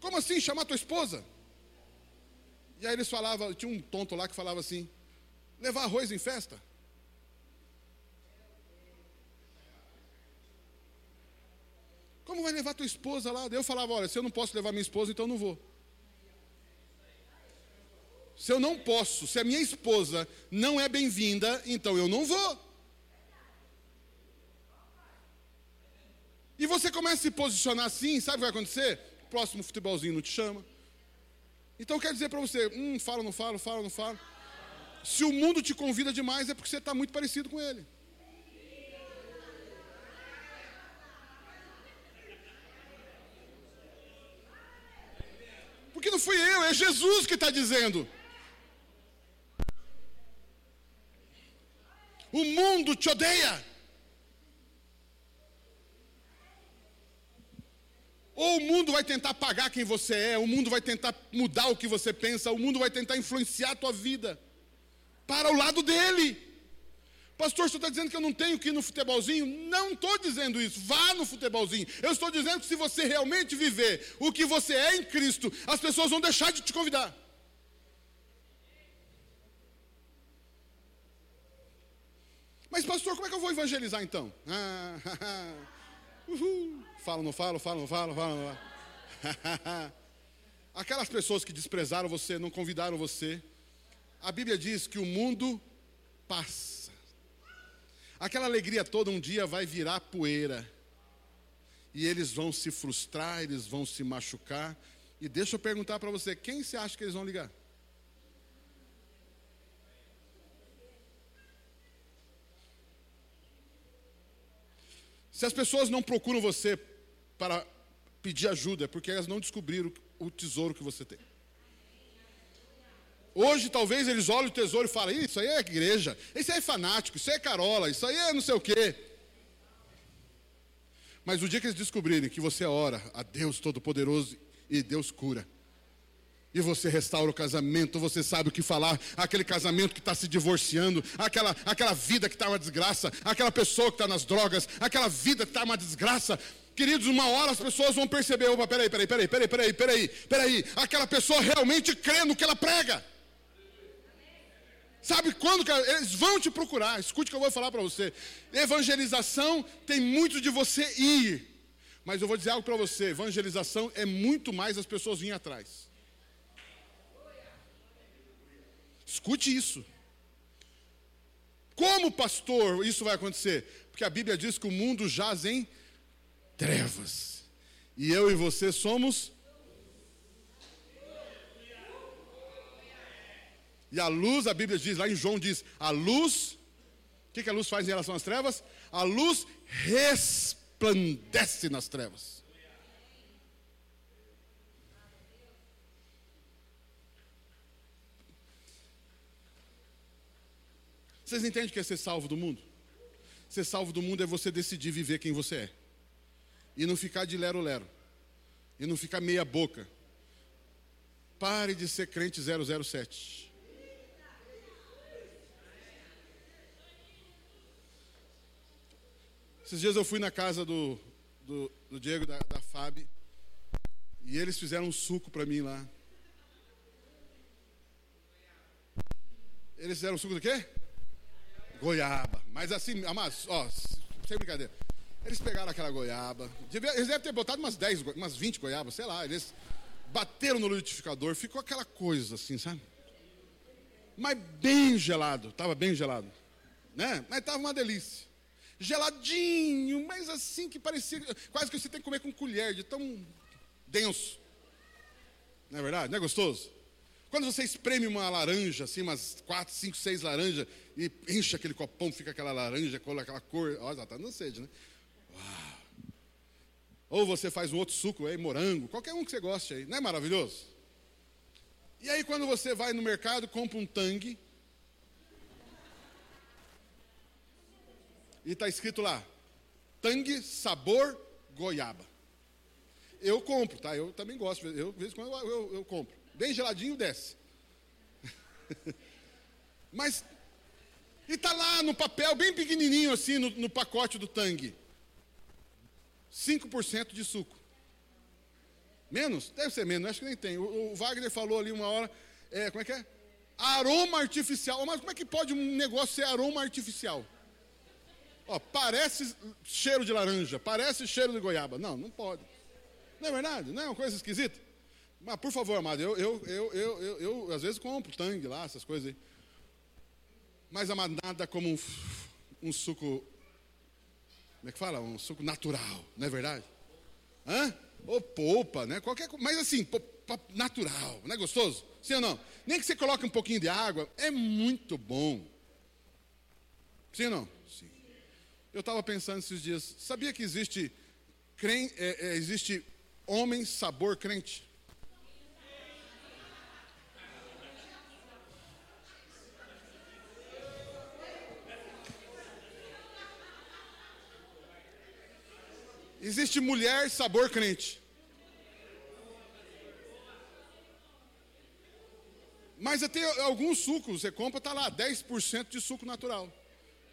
Speaker 1: Como assim chamar tua esposa? E aí eles falavam, tinha um tonto lá que falava assim: levar arroz em festa? Como vai levar tua esposa lá? Daí eu falava: olha, se eu não posso levar minha esposa, então eu não vou. Se eu não posso, se a minha esposa não é bem-vinda, então eu não vou. E você começa a se posicionar assim, sabe o que vai acontecer? Próximo futebolzinho não te chama. Então quer dizer para você, hum, fala, não falo, fala, não falo. Se o mundo te convida demais, é porque você está muito parecido com ele. Porque não fui eu, é Jesus que está dizendo. O mundo te odeia. Ou o mundo vai tentar pagar quem você é, o mundo vai tentar mudar o que você pensa, o mundo vai tentar influenciar a tua vida para o lado dele. Pastor, você está dizendo que eu não tenho que ir no futebolzinho? Não estou dizendo isso. Vá no futebolzinho. Eu estou dizendo que se você realmente viver o que você é em Cristo, as pessoas vão deixar de te convidar. Mas, pastor, como é que eu vou evangelizar então? Ah. Falo, não falo, falo, não falo, falo, não falo. Aquelas pessoas que desprezaram você, não convidaram você. A Bíblia diz que o mundo passa. Aquela alegria toda um dia vai virar poeira. E eles vão se frustrar, eles vão se machucar. E deixa eu perguntar para você: quem você acha que eles vão ligar? Se as pessoas não procuram você para pedir ajuda, é porque elas não descobriram o tesouro que você tem. Hoje, talvez eles olhem o tesouro e falem: Isso aí é igreja, isso aí é fanático, isso aí é carola, isso aí é não sei o quê. Mas o dia que eles descobrirem que você ora a Deus Todo-Poderoso e Deus cura, e você restaura o casamento, você sabe o que falar, aquele casamento que está se divorciando, aquela, aquela vida que está uma desgraça, aquela pessoa que está nas drogas, aquela vida que está uma desgraça. Queridos, uma hora as pessoas vão perceber, opa, peraí, peraí, peraí, peraí, peraí, peraí, peraí, aquela pessoa realmente crê no que ela prega. Sabe quando, cara? Eles vão te procurar, escute o que eu vou falar para você. Evangelização tem muito de você ir, mas eu vou dizer algo para você: evangelização é muito mais as pessoas virem atrás. Escute isso. Como pastor isso vai acontecer? Porque a Bíblia diz que o mundo jaz em trevas. E eu e você somos. E a luz, a Bíblia diz, lá em João diz, a luz, o que, que a luz faz em relação às trevas? A luz resplandece nas trevas. Vocês entendem o que é ser salvo do mundo? Ser salvo do mundo é você decidir viver quem você é. E não ficar de lero-lero. E não ficar meia boca. Pare de ser crente 007. Esses dias eu fui na casa do, do, do Diego, da, da Fábio, e eles fizeram um suco para mim lá. Eles fizeram um suco do quê? Goiaba. Mas assim, amados, ó, sem brincadeira. Eles pegaram aquela goiaba. Eles devem ter botado umas 10, umas 20 goiabas, sei lá. Eles bateram no liquidificador, ficou aquela coisa assim, sabe? Mas bem gelado, estava bem gelado. Né? Mas estava uma delícia. Geladinho, mas assim que parecia. Quase que você tem que comer com colher, de tão denso. Não é verdade? Não é gostoso? Quando você espreme uma laranja, assim, umas quatro, cinco, seis laranjas, e enche aquele copão, fica aquela laranja, com aquela cor. Ó, já está dando sede, né? Uau. Ou você faz um outro suco aí, morango, qualquer um que você goste aí. Não é maravilhoso? E aí, quando você vai no mercado, compra um tangue. E está escrito lá: tangue sabor goiaba. Eu compro, tá? Eu também gosto. Eu, em quando, eu, eu, eu compro bem geladinho, desce. Mas, e está lá no papel, bem pequenininho assim, no, no pacote do tangue. 5% de suco. Menos? Deve ser menos, acho que nem tem. O, o Wagner falou ali uma hora, é, como é que é? Aroma artificial. Mas como é que pode um negócio ser aroma artificial? Ó, parece cheiro de laranja, parece cheiro de goiaba. Não, não pode. Não é verdade? Não é uma coisa esquisita? Mas, por favor, amado, eu, eu, eu, eu, eu, às vezes compro tangue lá, essas coisas aí. Mas, amado, nada como um, um suco. Como é que fala? Um suco natural, não é verdade? Hã? Ou polpa, né? Qualquer coisa. Mas assim, natural, não é gostoso? Sim ou não? Nem que você coloque um pouquinho de água, é muito bom. Sim ou não? Eu estava pensando esses dias, sabia que existe, é, é, existe homem sabor crente? Existe mulher sabor crente. Mas até alguns sucos, você compra, está lá, 10% de suco natural.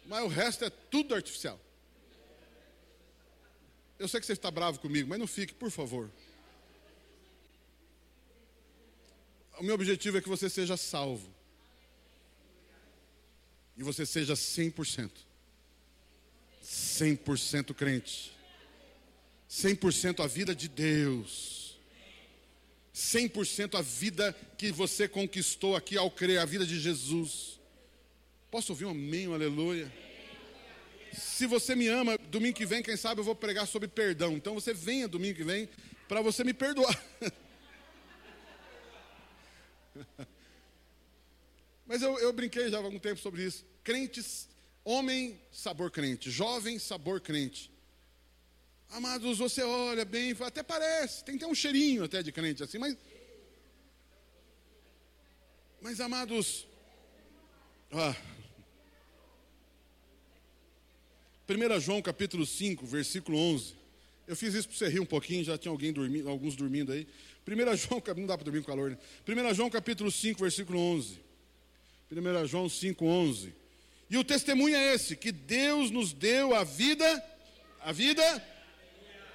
Speaker 1: Mas o resto é tudo artificial. Eu sei que você está bravo comigo, mas não fique, por favor. O meu objetivo é que você seja salvo. E você seja 100%. 100% crente. 100% a vida de Deus. 100% a vida que você conquistou aqui ao crer, a vida de Jesus. Posso ouvir um amém, um aleluia? Se você me ama, domingo que vem, quem sabe eu vou pregar sobre perdão. Então você venha domingo que vem para você me perdoar. Mas eu, eu brinquei já há algum tempo sobre isso. Crentes, homem, sabor crente. Jovem, sabor crente. Amados, você olha bem, até parece, tem até um cheirinho até de crente assim, mas. Mas, amados. Ah, 1 João capítulo 5, versículo 11. Eu fiz isso para você rir um pouquinho, já tinha alguém dormindo, alguns dormindo aí. 1 João, não dá para dormir com calor, né? 1 João capítulo 5, versículo 11. 1 João 5, 11. E o testemunho é esse, que Deus nos deu a vida, a vida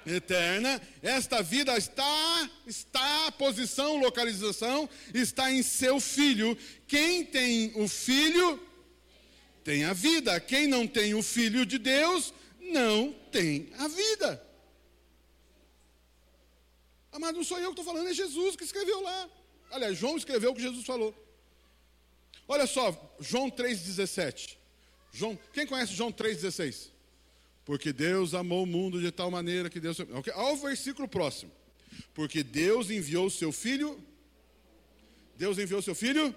Speaker 1: eterna. Esta vida está, está, posição, localização, está em seu filho. Quem tem o filho, tem a vida. Quem não tem o filho de Deus, não tem a vida. Amado, não sou eu que estou falando, é Jesus que escreveu lá. Aliás, João escreveu o que Jesus falou. Olha só, João 3,17. João, quem conhece João 3,16? Porque Deus amou o mundo de tal maneira que Deus. Okay? Olha o versículo próximo. Porque Deus enviou o seu filho. Deus enviou o seu filho.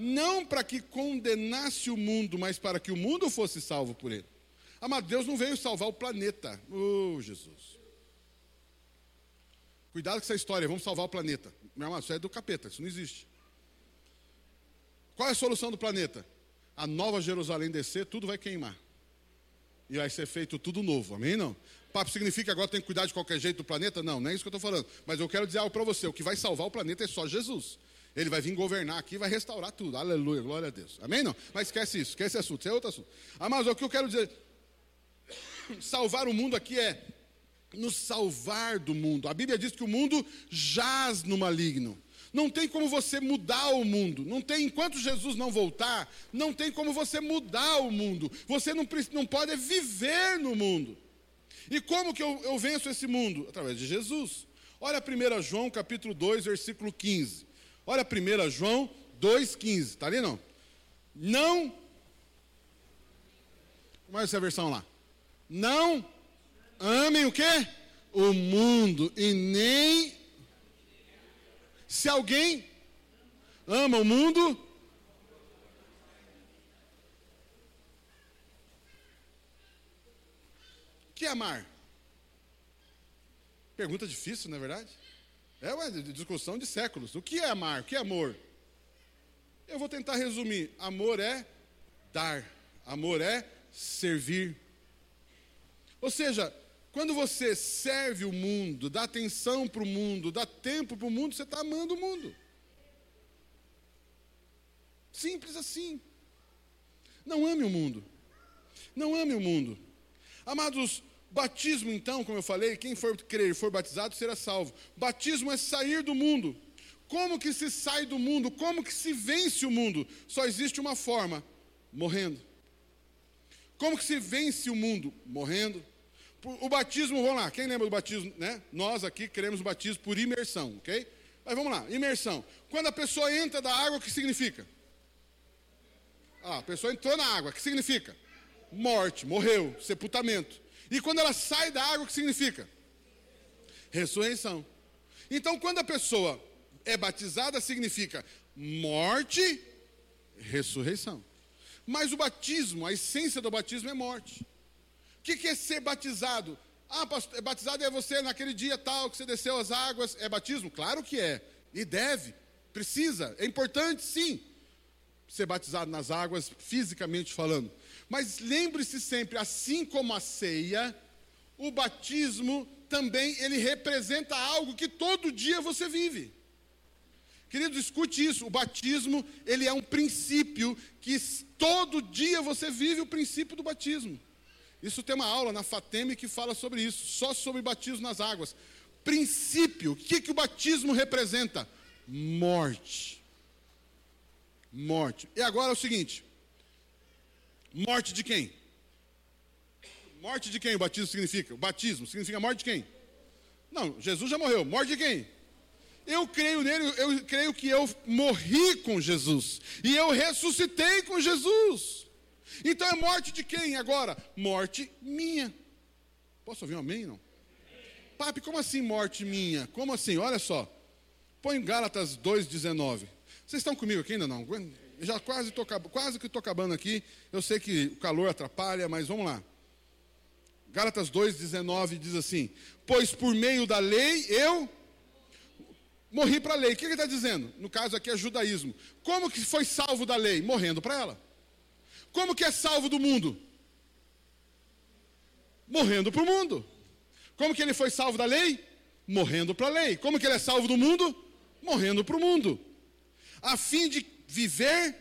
Speaker 1: Não para que condenasse o mundo, mas para que o mundo fosse salvo por ele. Amado, Deus não veio salvar o planeta. Oh, Jesus. Cuidado com essa história, vamos salvar o planeta. Meu amado, isso é do capeta, isso não existe. Qual é a solução do planeta? A nova Jerusalém descer, tudo vai queimar. E vai ser feito tudo novo, amém? Não? Papo significa que agora tem que cuidar de qualquer jeito do planeta? Não, não é isso que eu estou falando. Mas eu quero dizer algo para você: o que vai salvar o planeta é só Jesus. Ele vai vir governar aqui, vai restaurar tudo. Aleluia, glória a Deus. Amém? Não? Mas esquece isso, esquece esse assunto, isso é outro assunto. Mas o que eu quero dizer, salvar o mundo aqui é nos salvar do mundo. A Bíblia diz que o mundo jaz no maligno. Não tem como você mudar o mundo. Não tem, enquanto Jesus não voltar, não tem como você mudar o mundo. Você não, não pode viver no mundo. E como que eu, eu venço esse mundo? Através de Jesus. Olha 1 João capítulo 2, versículo 15. Olha 1 João 2,15. Está ali não? Não. Como é essa versão lá? Não Amem o quê? O mundo e nem se alguém ama o mundo, que é amar? Pergunta difícil, não é verdade? É uma discussão de séculos. O que é amar? O que é amor? Eu vou tentar resumir. Amor é dar. Amor é servir. Ou seja, quando você serve o mundo, dá atenção para o mundo, dá tempo para o mundo, você está amando o mundo. Simples assim. Não ame o mundo. Não ame o mundo. Amados, batismo então, como eu falei, quem for crer e for batizado será salvo. Batismo é sair do mundo. Como que se sai do mundo? Como que se vence o mundo? Só existe uma forma: morrendo. Como que se vence o mundo? Morrendo. O batismo, vamos lá, quem lembra do batismo, né? Nós aqui queremos o batismo por imersão, ok? Mas vamos lá, imersão. Quando a pessoa entra da água, o que significa? Ah, a pessoa entrou na água, o que significa? Morte, morreu, sepultamento. E quando ela sai da água, o que significa? Ressurreição. Então, quando a pessoa é batizada, significa morte, ressurreição. Mas o batismo, a essência do batismo é morte. O que, é ser batizado? Ah, pastor, é batizado é você naquele dia tal que você desceu as águas. É batismo? Claro que é. E deve, precisa, é importante sim ser batizado nas águas, fisicamente falando. Mas lembre-se sempre, assim como a ceia, o batismo também ele representa algo que todo dia você vive. Queridos, escute isso. O batismo, ele é um princípio que todo dia você vive o princípio do batismo. Isso tem uma aula na Fateme que fala sobre isso, só sobre batismo nas águas. Princípio, o que, que o batismo representa? Morte. Morte. E agora é o seguinte: morte de quem? Morte de quem o batismo significa? O batismo significa morte de quem? Não, Jesus já morreu. Morte de quem? Eu creio nele, eu creio que eu morri com Jesus. E eu ressuscitei com Jesus. Então é morte de quem agora? Morte minha. Posso ouvir um amém? Não? Papi, como assim morte minha? Como assim? Olha só. Põe Gálatas 2,19. Vocês estão comigo aqui ainda não? Já quase, estou quase que estou acabando aqui. Eu sei que o calor atrapalha, mas vamos lá. Gálatas 2,19 diz assim: Pois por meio da lei eu morri para a lei. O que ele está dizendo? No caso aqui é judaísmo. Como que foi salvo da lei? Morrendo para ela. Como que é salvo do mundo? Morrendo para o mundo. Como que ele foi salvo da lei? Morrendo para a lei. Como que ele é salvo do mundo? Morrendo para o mundo. A fim de viver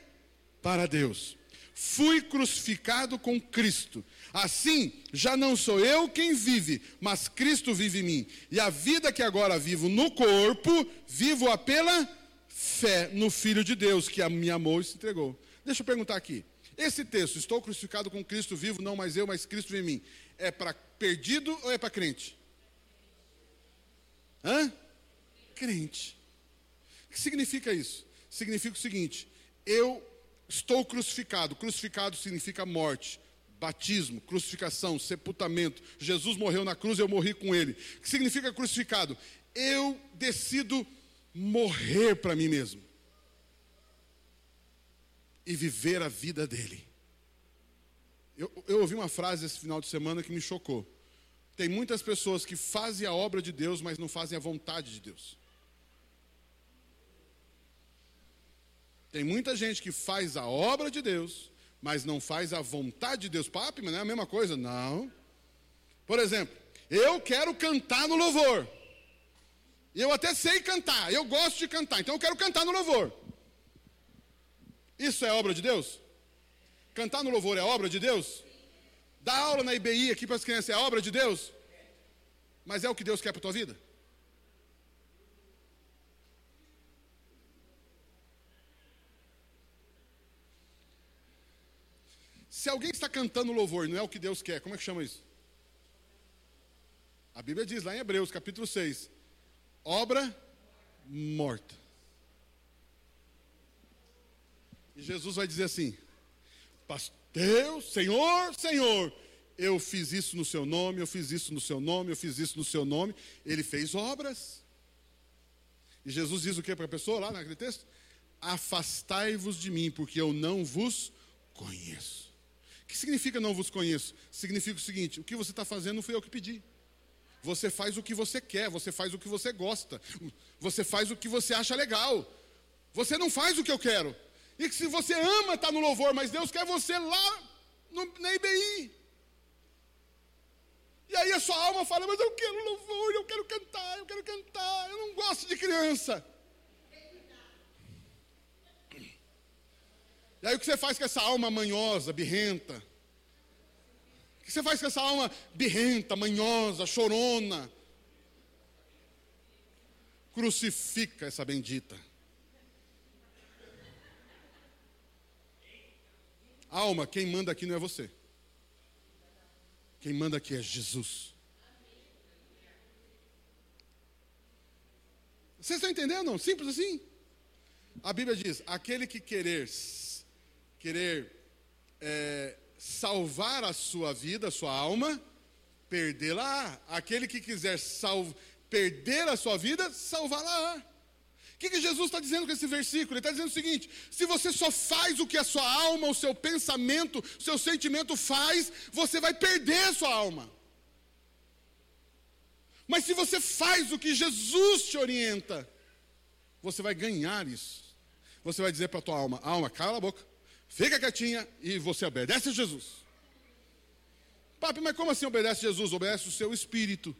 Speaker 1: para Deus. Fui crucificado com Cristo. Assim, já não sou eu quem vive, mas Cristo vive em mim. E a vida que agora vivo no corpo, vivo-a pela fé no Filho de Deus, que me amou e se entregou. Deixa eu perguntar aqui. Esse texto, estou crucificado com Cristo vivo, não mais eu, mas Cristo em mim, é para perdido ou é para crente? Hã? Crente. O que significa isso? Significa o seguinte: eu estou crucificado. Crucificado significa morte, batismo, crucificação, sepultamento. Jesus morreu na cruz, eu morri com ele. O que significa crucificado? Eu decido morrer para mim mesmo e viver a vida dele. Eu, eu ouvi uma frase esse final de semana que me chocou. Tem muitas pessoas que fazem a obra de Deus, mas não fazem a vontade de Deus. Tem muita gente que faz a obra de Deus, mas não faz a vontade de Deus. Papi, mas não é a mesma coisa? Não. Por exemplo, eu quero cantar no louvor. Eu até sei cantar, eu gosto de cantar, então eu quero cantar no louvor. Isso é obra de Deus? Cantar no louvor é obra de Deus? Dar aula na IBI aqui para as crianças é obra de Deus? Mas é o que Deus quer para a tua vida? Se alguém está cantando louvor e não é o que Deus quer, como é que chama isso? A Bíblia diz lá em Hebreus, capítulo 6, obra morta. E Jesus vai dizer assim: Pastor, Senhor, Senhor, eu fiz isso no seu nome, eu fiz isso no seu nome, eu fiz isso no seu nome. Ele fez obras. E Jesus diz o que para a pessoa lá naquele texto? Afastai-vos de mim, porque eu não vos conheço. Que significa não vos conheço? Significa o seguinte: o que você está fazendo não foi eu que pedi. Você faz o que você quer, você faz o que você gosta, você faz o que você acha legal. Você não faz o que eu quero. E que se você ama estar tá no louvor, mas Deus quer você lá no, na IBI. E aí a sua alma fala, mas eu quero louvor, eu quero cantar, eu quero cantar, eu não gosto de criança. E aí o que você faz com essa alma manhosa, birrenta? O que você faz com essa alma birrenta, manhosa, chorona? Crucifica essa bendita. Alma, quem manda aqui não é você. Quem manda aqui é Jesus. Vocês estão entendendo? Simples assim. A Bíblia diz: aquele que querer, querer é, salvar a sua vida, a sua alma, perdê-la. Aquele que quiser salv perder a sua vida, salvá-la. O que, que Jesus está dizendo com esse versículo? Ele está dizendo o seguinte: se você só faz o que a sua alma, o seu pensamento, o seu sentimento faz, você vai perder a sua alma. Mas se você faz o que Jesus te orienta, você vai ganhar isso. Você vai dizer para a tua alma: alma, cala a boca, fica quietinha e você obedece a Jesus. Papi, mas como assim obedece a Jesus? Obedece o seu espírito.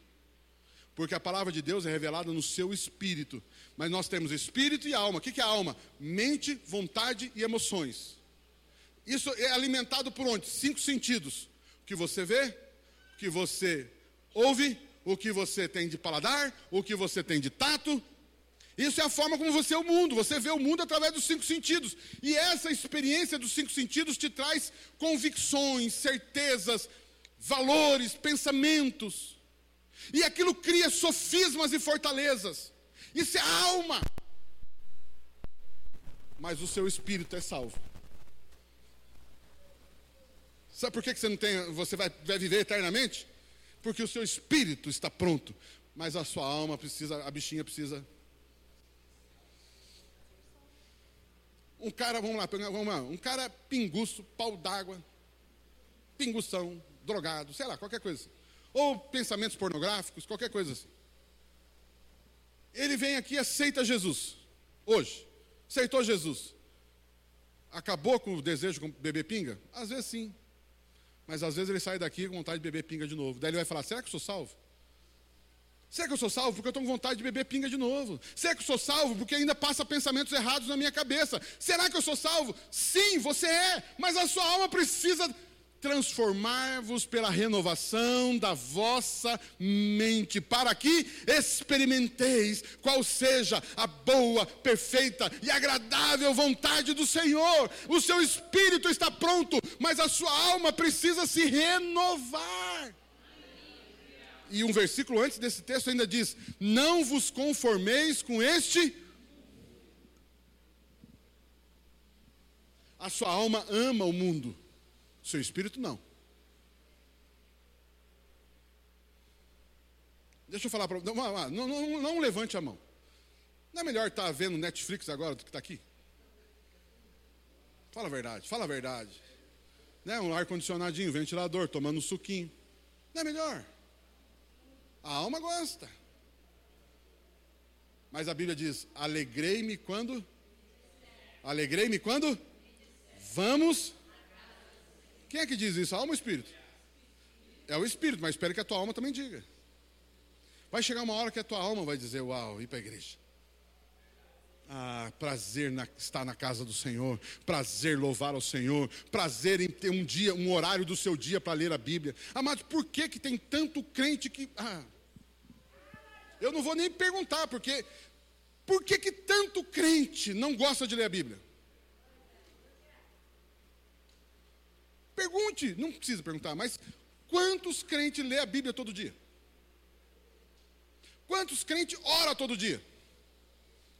Speaker 1: Porque a palavra de Deus é revelada no seu espírito. Mas nós temos espírito e alma. O que é alma? Mente, vontade e emoções. Isso é alimentado por onde? Cinco sentidos: o que você vê, o que você ouve, o que você tem de paladar, o que você tem de tato. Isso é a forma como você é o mundo. Você vê o mundo através dos cinco sentidos. E essa experiência dos cinco sentidos te traz convicções, certezas, valores, pensamentos. E aquilo cria sofismas e fortalezas. Isso é alma. Mas o seu espírito é salvo. Sabe por que você não tem, você vai, vai viver eternamente? Porque o seu espírito está pronto, mas a sua alma precisa, a bichinha precisa. Um cara, vamos lá, vamos lá, um cara pinguço, pau d'água, pingução, drogado, sei lá, qualquer coisa. Ou pensamentos pornográficos, qualquer coisa assim. Ele vem aqui e aceita Jesus, hoje. Aceitou Jesus. Acabou com o desejo de beber pinga? Às vezes sim. Mas às vezes ele sai daqui com vontade de beber pinga de novo. Daí ele vai falar: será que eu sou salvo? Será que eu sou salvo? Porque eu estou com vontade de beber pinga de novo. Será que eu sou salvo? Porque ainda passa pensamentos errados na minha cabeça. Será que eu sou salvo? Sim, você é, mas a sua alma precisa transformar-vos pela renovação da vossa mente, para que experimenteis qual seja a boa, perfeita e agradável vontade do Senhor. O seu espírito está pronto, mas a sua alma precisa se renovar. E um versículo antes desse texto ainda diz: Não vos conformeis com este. A sua alma ama o mundo seu espírito não. Deixa eu falar para não, não, não, não levante a mão. Não é melhor estar tá vendo Netflix agora do que estar tá aqui? Fala a verdade, fala a verdade. Né? Um ar-condicionadinho, ventilador, tomando um suquinho. Não é melhor? A alma gosta. Mas a Bíblia diz: alegrei-me quando? Alegrei-me quando? Vamos quem é que diz isso? A alma ou o espírito? É o espírito, mas espere que a tua alma também diga. Vai chegar uma hora que a tua alma vai dizer: Uau, ir para a igreja. Ah, prazer na, estar na casa do Senhor, prazer louvar ao Senhor, prazer em ter um dia, um horário do seu dia para ler a Bíblia. Amados, por que, que tem tanto crente que. Ah, eu não vou nem perguntar, porque. Por que, que tanto crente não gosta de ler a Bíblia? Pergunte, não precisa perguntar, mas quantos crentes lê a Bíblia todo dia? Quantos crentes ora todo dia?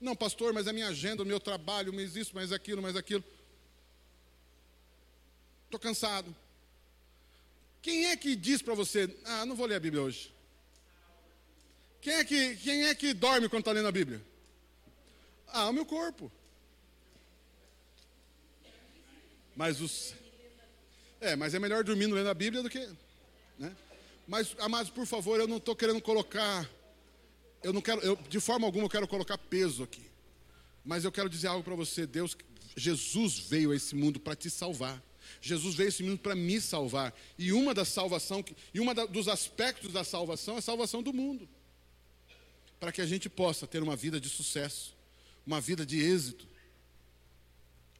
Speaker 1: Não, pastor, mas é minha agenda, o meu trabalho, mas isso, mais aquilo, mais aquilo. Estou cansado. Quem é que diz para você, ah, não vou ler a Bíblia hoje? Quem é que, quem é que dorme quando está lendo a Bíblia? Ah, o meu corpo. Mas os, é, mas é melhor dormindo lendo a Bíblia do que. Né? Mas, amados, por favor, eu não estou querendo colocar. Eu não quero, eu, de forma alguma, eu quero colocar peso aqui. Mas eu quero dizer algo para você. Deus, Jesus veio a esse mundo para te salvar. Jesus veio a esse mundo para me salvar. E uma das salvação, e uma dos aspectos da salvação é a salvação do mundo. Para que a gente possa ter uma vida de sucesso, uma vida de êxito.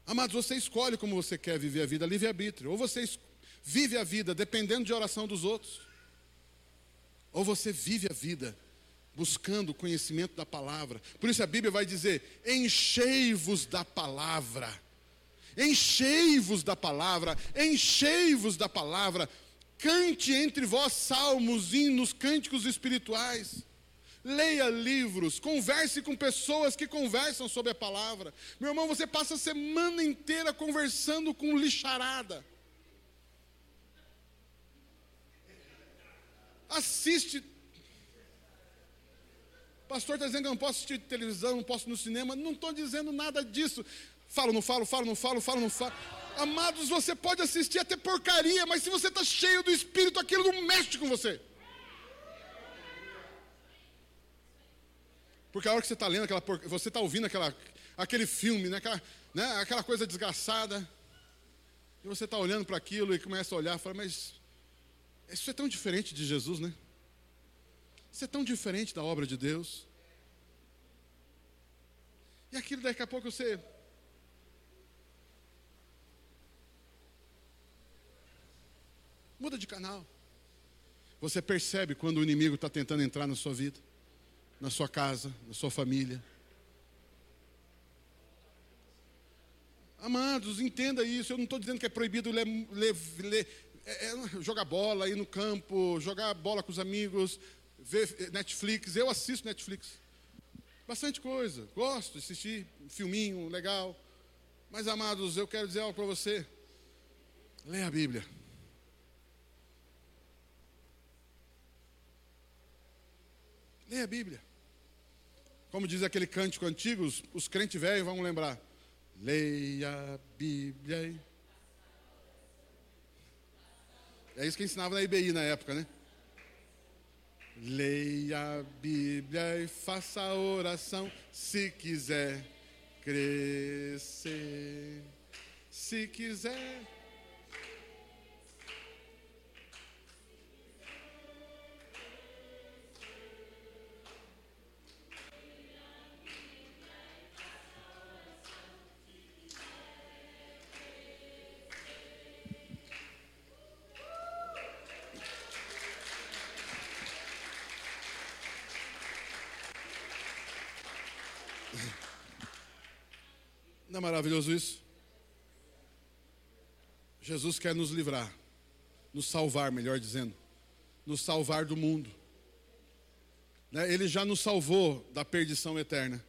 Speaker 1: Amados, você escolhe como você quer viver a vida, livre-arbítrio. Ou você vive a vida dependendo de oração dos outros, ou você vive a vida buscando o conhecimento da palavra. Por isso a Bíblia vai dizer: enchei-vos da palavra. Enchei-vos da palavra, enchei-vos da palavra. Cante entre vós salmos, hinos, cânticos espirituais leia livros, converse com pessoas que conversam sobre a palavra. Meu irmão, você passa a semana inteira conversando com lixarada. Assiste. Pastor está dizendo que eu não posso assistir televisão, não posso ir no cinema. Não estou dizendo nada disso. Falo, não falo, falo, não falo, falo, não falo. Amados, você pode assistir até porcaria, mas se você está cheio do Espírito, aquilo não mexe com você. Porque a hora que você está lendo aquela você está ouvindo aquela, aquele filme, né? Aquela, né? aquela coisa desgraçada, e você está olhando para aquilo e começa a olhar e fala, mas isso é tão diferente de Jesus, né? Isso é tão diferente da obra de Deus. E aquilo daqui a pouco você. Muda de canal. Você percebe quando o inimigo está tentando entrar na sua vida, na sua casa, na sua família. Amados, entenda isso. Eu não estou dizendo que é proibido ler, ler, ler é, é, jogar bola, ir no campo, jogar bola com os amigos, ver Netflix. Eu assisto Netflix. Bastante coisa. Gosto de assistir um filminho legal. Mas, amados, eu quero dizer algo para você. Leia a Bíblia. Leia a Bíblia. Como diz aquele cântico antigo, os, os crentes velhos vão lembrar. Leia a Bíblia. É isso que ensinava na IBI na época, né? Leia a Bíblia e faça a oração se quiser crescer. Se quiser é maravilhoso isso? Jesus quer nos livrar, nos salvar, melhor dizendo, nos salvar do mundo. Né? Ele já nos salvou da perdição eterna.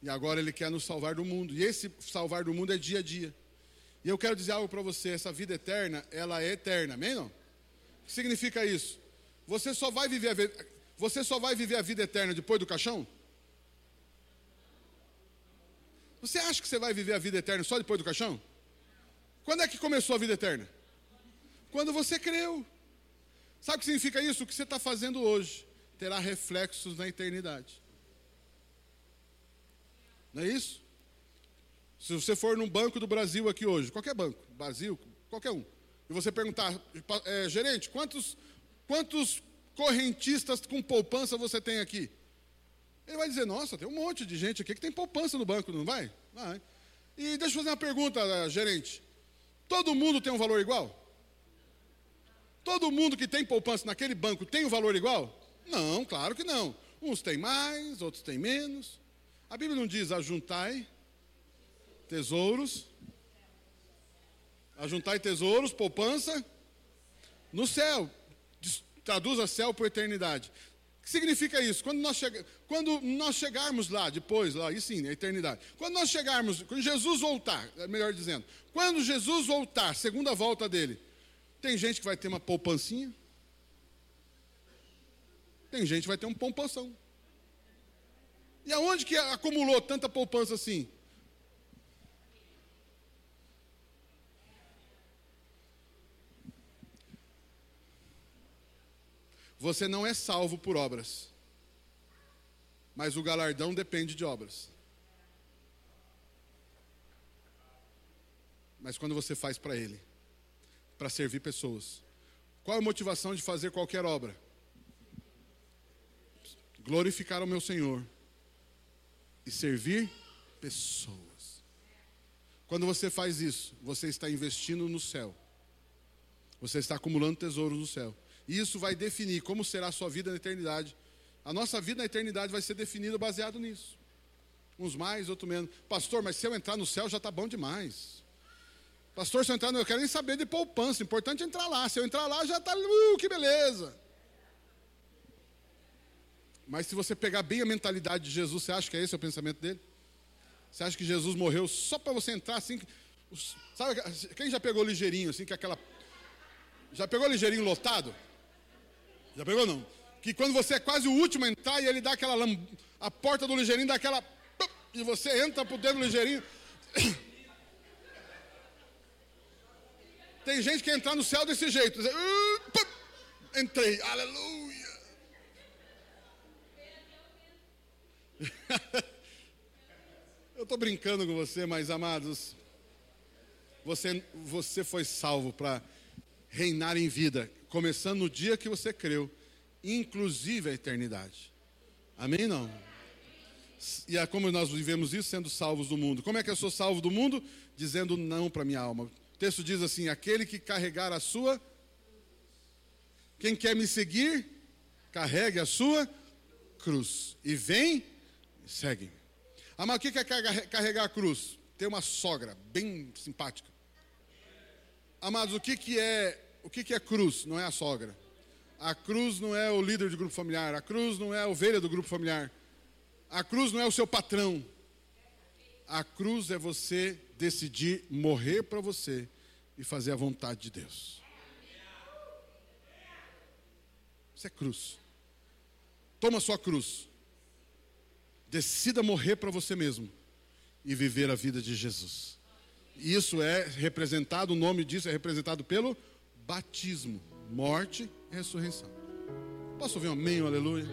Speaker 1: E agora Ele quer nos salvar do mundo. E esse salvar do mundo é dia a dia. E eu quero dizer algo para você: essa vida eterna, ela é eterna, amém? Não? O que significa isso? Você só vai viver a, você só vai viver a vida eterna depois do caixão? Você acha que você vai viver a vida eterna só depois do caixão? Quando é que começou a vida eterna? Quando você creu. Sabe o que significa isso? O que você está fazendo hoje terá reflexos na eternidade. Não é isso? Se você for num banco do Brasil aqui hoje, qualquer banco, Brasil, qualquer um, e você perguntar, é, gerente, quantos, quantos correntistas com poupança você tem aqui? Ele vai dizer: Nossa, tem um monte de gente aqui que tem poupança no banco, não vai? Vai. E deixa eu fazer uma pergunta, eh, gerente: Todo mundo tem um valor igual? Todo mundo que tem poupança naquele banco tem um valor igual? Não, claro que não. Uns têm mais, outros têm menos. A Bíblia não diz ajuntai tesouros, ajuntai tesouros, poupança no céu. Traduza céu por eternidade que significa isso? Quando nós, chega, quando nós chegarmos lá, depois, lá, e sim, a eternidade. Quando nós chegarmos, quando Jesus voltar, é melhor dizendo, quando Jesus voltar, segunda volta dele, tem gente que vai ter uma poupancinha, tem gente que vai ter um poupanção. E aonde que acumulou tanta poupança assim? Você não é salvo por obras, mas o galardão depende de obras. Mas quando você faz para Ele, para servir pessoas, qual a motivação de fazer qualquer obra? Glorificar o meu Senhor e servir pessoas. Quando você faz isso, você está investindo no céu. Você está acumulando tesouros no céu. E isso vai definir como será a sua vida na eternidade. A nossa vida na eternidade vai ser definida baseado nisso. Uns mais, outros menos. Pastor, mas se eu entrar no céu já está bom demais. Pastor, se eu entrar no eu quero nem saber de poupança. Importante é entrar lá. Se eu entrar lá, já está. Uh, que beleza. Mas se você pegar bem a mentalidade de Jesus, você acha que é esse o pensamento dele? Você acha que Jesus morreu só para você entrar assim? Sabe, quem já pegou ligeirinho, assim, que é aquela. Já pegou ligeirinho lotado? Já pegou não? Que quando você é quase o último a entrar e ele dá aquela a porta do ligeirinho dá aquela e você entra por dentro do ligeirinho. Tem gente que entrar no céu desse jeito. Entrei, aleluia. Eu estou brincando com você, mas amados, você, você foi salvo para reinar em vida, começando no dia que você creu inclusive a eternidade. Amém? Não? E é como nós vivemos isso, sendo salvos do mundo. Como é que eu sou salvo do mundo? Dizendo não para minha alma. O texto diz assim: aquele que carregar a sua. Quem quer me seguir, carregue a sua cruz. E vem, segue. Ah, mas o que é carregar a cruz? Ter uma sogra bem simpática. Amados, o que, que é o que, que é cruz? Não é a sogra. A cruz não é o líder do grupo familiar. A cruz não é a ovelha do grupo familiar. A cruz não é o seu patrão. A cruz é você decidir morrer para você e fazer a vontade de Deus. Isso é cruz. Toma sua cruz. Decida morrer para você mesmo e viver a vida de Jesus. Isso é representado, o nome disso é representado pelo batismo, morte e ressurreição. Posso ouvir um amém, um aleluia?